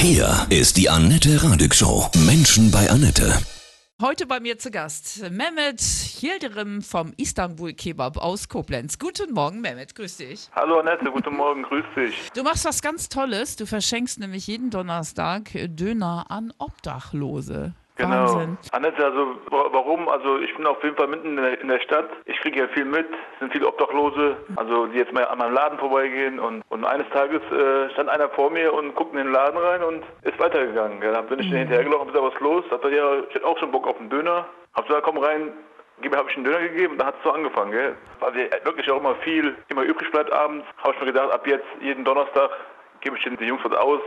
Hier ist die Annette Radig Show. Menschen bei Annette. Heute bei mir zu Gast Mehmet Yildirim vom Istanbul Kebab aus Koblenz. Guten Morgen, Mehmet, grüß dich. Hallo Annette, guten Morgen, grüß dich. Du machst was ganz Tolles. Du verschenkst nämlich jeden Donnerstag Döner an Obdachlose. Genau. Wahnsinn. Annette, also wa- warum? Also ich bin auf jeden Fall mitten in der, in der Stadt. Ich kriege ja viel mit. Es sind viele Obdachlose, also die jetzt mal an meinem Laden vorbeigehen. Und, und eines Tages äh, stand einer vor mir und guckte in den Laden rein und ist weitergegangen. Ja, dann bin ich mhm. hinterhergelaufen, ist da was los? Hat er ja, ich hätte auch schon Bock auf einen Döner. Hab gesagt, komm rein, habe ich einen Döner gegeben und dann hat es so angefangen, gell? Weil wir wirklich auch immer viel, immer übrig bleibt abends, habe ich mir gedacht, ab jetzt jeden Donnerstag gebe ich den Jungs was aus,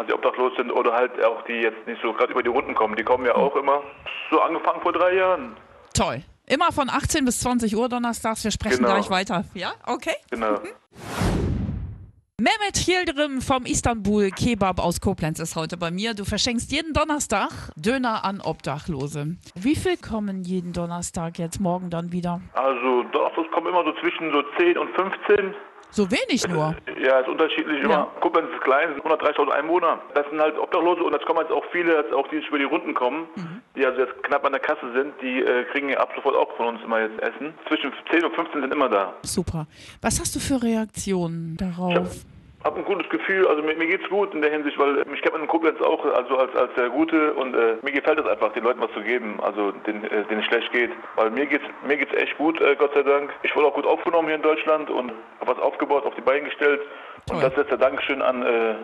also die obdachlos sind oder halt auch die jetzt nicht so gerade über die Runden kommen. Die kommen ja auch immer. So angefangen vor drei Jahren. Toll. Immer von 18 bis 20 Uhr donnerstags. Wir sprechen Genau. gleich weiter. Ja, okay. Genau. Mehmet Yildirim vom Istanbul Kebab aus Koblenz ist heute bei mir. Du verschenkst jeden Donnerstag Döner an Obdachlose. Wie viel kommen jeden Donnerstag jetzt morgen dann wieder? Also Donnerstags kommen immer so zwischen so 10 und 15. So wenig nur. Ja, ist unterschiedlich immer. Ja. Koblenz ist klein, sind 130.000 Einwohner. Das sind halt Obdachlose und jetzt kommen jetzt auch viele, jetzt auch die jetzt über die Runden kommen, die also jetzt knapp an der Kasse sind, die äh, kriegen ja ab sofort auch von uns immer jetzt Essen. Zwischen 10 und 15 sind immer da. Super. Was hast du für Reaktionen darauf? Hab ein gutes Gefühl, also mir, mir geht's gut in der Hinsicht, weil mich kennt man in Koblenz auch also als, als sehr Gute und äh, mir gefällt es einfach, den Leuten was zu geben, also denen, äh, denen es schlecht geht. Weil mir geht's mir geht's echt gut, äh, Gott sei Dank. Ich wurde auch gut aufgenommen hier in Deutschland und habe was aufgebaut, auf die Beine gestellt. Toll. Und das ist der Dankeschön an, äh,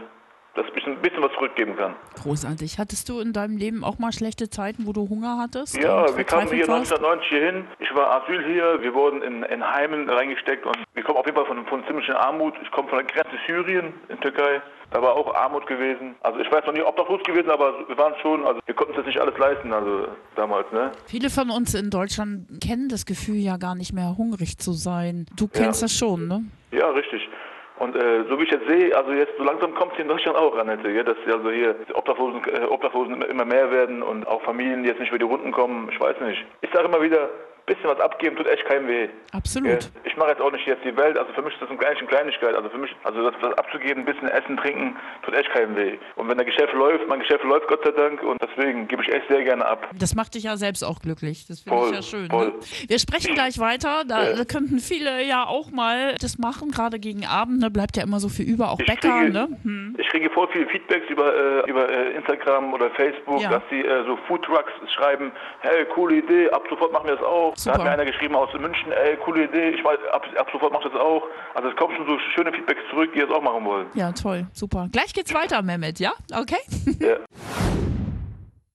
dass ich ein bisschen was zurückgeben kann. Großartig. Hattest du in deinem Leben auch mal schlechte Zeiten, wo du Hunger hattest? Ja, wir kamen hier verzweifelt warst? 1990 hier hin. Ich war Asyl hier. Wir wurden in, in Heimen reingesteckt und wir kommen auf jeden Fall von, von ziemlichen Armut. Ich komme von der Grenze Syrien in Türkei. Da war auch Armut gewesen. Also ich jetzt noch nie obdachlos gewesen, aber wir waren schon, also wir konnten das nicht alles leisten, also damals, ne? Viele von uns in Deutschland kennen das Gefühl ja gar nicht mehr, hungrig zu sein. Du kennst das schon, ne? Ja, richtig. Und äh, so wie ich jetzt sehe, also jetzt so langsam kommt es hier in Deutschland auch, Annette, ja, dass also hier Obdachlosen, äh, Obdachlosen immer, immer mehr werden und auch Familien, die jetzt nicht über die Runden kommen, ich weiß nicht. Ich sage immer wieder, bisschen was abgeben tut echt keinem weh. Absolut. Ich mache jetzt auch nicht jetzt die Welt, also für mich ist das eine Kleinigkeit. Also für mich, also das, das abzugeben, ein bisschen Essen, trinken, tut echt keinem weh. Und wenn der Geschäft läuft, mein Geschäft läuft Gott sei Dank und deswegen gebe ich echt sehr gerne ab. Das macht dich ja selbst auch glücklich. Das finde ich ja schön. Ne? Wir sprechen gleich weiter. Da Ja. könnten viele ja auch mal das machen, gerade gegen Abend. Ne? Bleibt ja immer so viel über, auch Ich Bäcker. kriege- Ne? Hm. Ich kriege voll viele Feedbacks über, äh, über äh, Instagram oder Facebook, Ja. dass sie äh, so Foodtrucks schreiben, hey, coole Idee, ab sofort machen wir das auch. Super. Da hat mir einer geschrieben aus München, ey, coole Idee, ich weiß, ab, ab sofort mach ich das auch. Also es kommen schon so schöne Feedbacks zurück, die das auch machen wollen. Ja, toll. Super. Gleich geht's weiter, Mehmet, ja? Okay? Ja.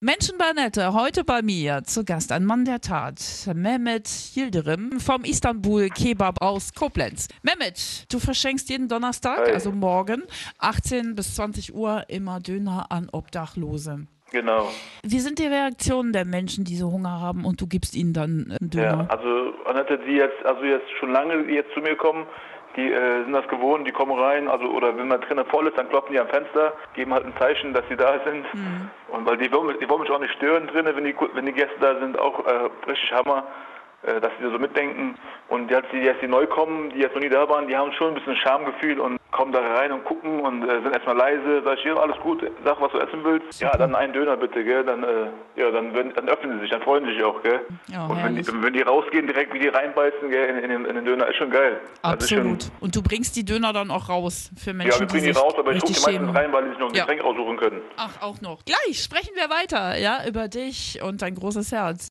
Menschen bei Nette, heute bei mir zu Gast ein Mann der Tat, Mehmet Yildirim vom Istanbul Kebab aus Koblenz. Mehmet, du verschenkst jeden Donnerstag, Hi. also morgen, 18 bis 20 Uhr immer Döner an Obdachlose. Genau. Wie sind die Reaktionen der Menschen, die so Hunger haben und du gibst ihnen dann einen Ja, Döner? also Annette, die jetzt, also jetzt schon lange jetzt zu mir kommen, die äh, sind das gewohnt, die kommen rein, also oder wenn man drinnen voll ist, dann klopfen die am Fenster, geben halt ein Zeichen, dass sie da sind. Und weil die wollen, die wollen mich auch nicht stören drinnen, wenn die wenn die Gäste da sind, auch äh, richtig Hammer, äh, dass sie so mitdenken. Und die, die jetzt die neu kommen, die jetzt noch nie da waren, die haben schon ein bisschen Schamgefühl und kommen da rein und gucken und äh, sind erstmal leise. Sag ich, ja, alles gut, sag, was du essen willst. Ja, dann einen Döner bitte, gell? Dann, äh, ja, dann, dann öffnen sie sich, dann freuen sie sich auch, gell? Ja, und wenn die, wenn die rausgehen, direkt wie die reinbeißen, gell, in, in, den, in den Döner, ist schon geil. Also Absolut. Und du bringst die Döner dann auch raus für Schon, Menschen, ja, wir bringen die die raus, aber ich rufe richtig die meistens schämen. rein, weil die sich noch ein Ja. Getränk aussuchen können. Ach, auch noch. Gleich sprechen wir weiter, ja, über dich und dein großes Herz.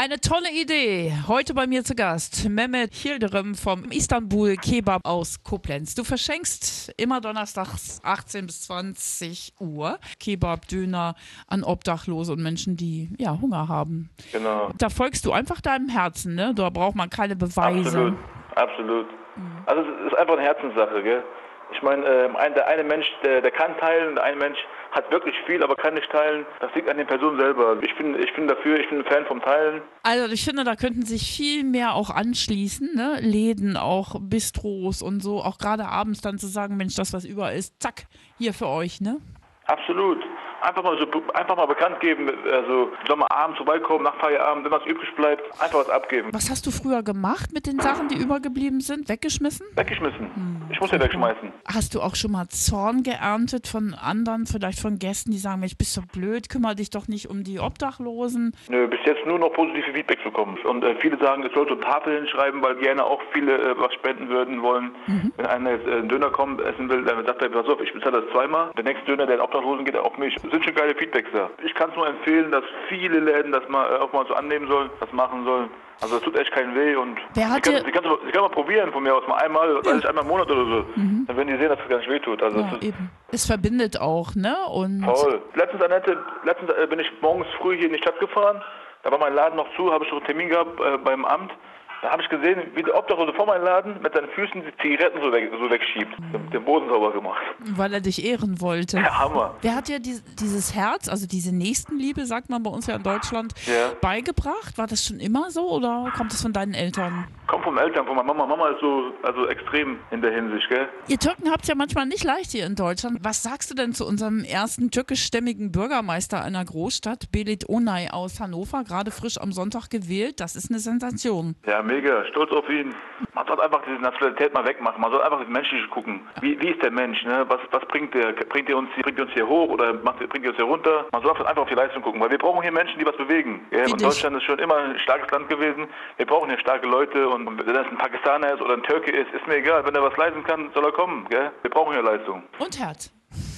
Eine tolle Idee. Heute bei mir zu Gast Mehmet Hilderem vom Istanbul Kebab aus Koblenz. Du verschenkst immer donnerstags 18 bis 20 Uhr Kebab, Döner an Obdachlose und Menschen, die ja Hunger haben. Genau. Da folgst du einfach deinem Herzen, ne? Da braucht man keine Beweise. Absolut, absolut. Mhm. Also es ist einfach eine Herzenssache, gell? Ich meine, ein, der eine Mensch, der, der kann teilen, der eine Mensch hat wirklich viel, aber kann nicht teilen. Das liegt an den Personen selber. Ich bin, ich bin dafür, ich bin ein Fan vom Teilen. Also ich finde, da könnten sich viel mehr auch anschließen, ne? Läden, auch Bistros und so, auch gerade abends dann zu sagen, Mensch, das was über ist, zack, hier für euch, ne? Absolut. Einfach mal so, einfach mal bekannt geben, also abends vorbeikommen, nach Feierabend, wenn was übrig bleibt, einfach was abgeben. Was hast du früher gemacht mit den Sachen, die übergeblieben sind? Weggeschmissen? Weggeschmissen. Ich Ich muss ja wegschmeißen. Hast du auch schon mal Zorn geerntet von anderen, vielleicht von Gästen, die sagen, Mensch, bist du blöd, kümmere dich doch nicht um die Obdachlosen? Nö, bis jetzt nur noch positive Feedbacks bekommen. Und äh, viele sagen, es sollte Tafeln schreiben, weil gerne auch viele äh, was spenden würden wollen. Mhm. Wenn einer jetzt äh, einen Döner kommt, essen will, dann sagt er, pass auf, ich bezahle das zweimal. Der nächste Döner, der in Obdachlosen geht, auf mich. Das sind schon geile Feedbacks da. Ich kann es nur empfehlen, dass viele Läden das mal äh, auch mal so annehmen sollen, das machen sollen. Also es tut echt keinen weh und Wer hat sie, kann, sie, kann, mal probieren von mir aus, mal einmal, ich, einmal im Monat oder so. Dann werden die sehen, dass es gar nicht weh tut. Also Mhm. Ja, eben. Es verbindet auch, ne? Und Toll. Letztens, Annette, letztens äh, bin ich morgens früh hier in die Stadt gefahren. Da war mein Laden noch zu, habe ich noch einen Termin gehabt äh, beim Amt. Da habe ich gesehen, wie der Obdachlose vor meinem Laden mit seinen Füßen die Zigaretten so, weg, so wegschiebt. Den, den Boden sauber gemacht. weil er dich ehren wollte. Ja, Hammer. Wer hat dir dies, dieses Herz, also diese Nächstenliebe, sagt man bei uns ja in Deutschland, Ja. beigebracht? War das schon immer so oder kommt es von deinen Eltern? Kommt vom Eltern, von meiner Mama. Mama ist so also extrem in der Hinsicht, gell? Ihr Türken habt ja manchmal nicht leicht hier in Deutschland. Was sagst du denn zu unserem ersten türkischstämmigen Bürgermeister einer Großstadt, Belit Onay aus Hannover, gerade frisch am Sonntag gewählt? Das ist eine Sensation. Ja, mega. Stolz auf ihn. Man soll einfach diese Nationalität mal wegmachen. Man soll einfach das Menschliche gucken. Wie, wie ist der Mensch? Ne? Was, was bringt der? Bringt er uns, bringt er uns hier hoch oder macht, bringt er uns hier runter? Man soll einfach auf die Leistung gucken, weil wir brauchen hier Menschen, die was bewegen. Ja? Deutschland ist schon immer ein starkes Land gewesen. Wir brauchen hier starke Leute und wenn das ein Pakistaner ist oder ein Türke ist, ist mir egal. Wenn er was leisten kann, soll er kommen. Gell? Wir brauchen hier Leistung. Und Herz.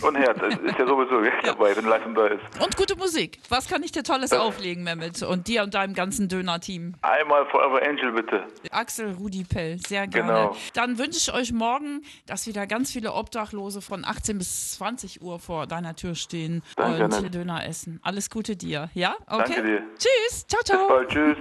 Und Herz ist ja sowieso dabei, wenn Leistung da ist. Und gute Musik. Was kann ich dir Tolles auflegen, Mehmet? Und dir und deinem ganzen Döner-Team. Einmal Forever Angel bitte. Axel Rudi Pell, sehr gerne. Genau. Dann wünsche ich euch morgen, dass wieder ganz viele Obdachlose von 18 bis 20 Uhr vor deiner Tür stehen Danke, und. Döner essen. Alles Gute dir, ja? Okay. Danke dir. Tschüss, ciao, Bis ciao. bald. Tschüss.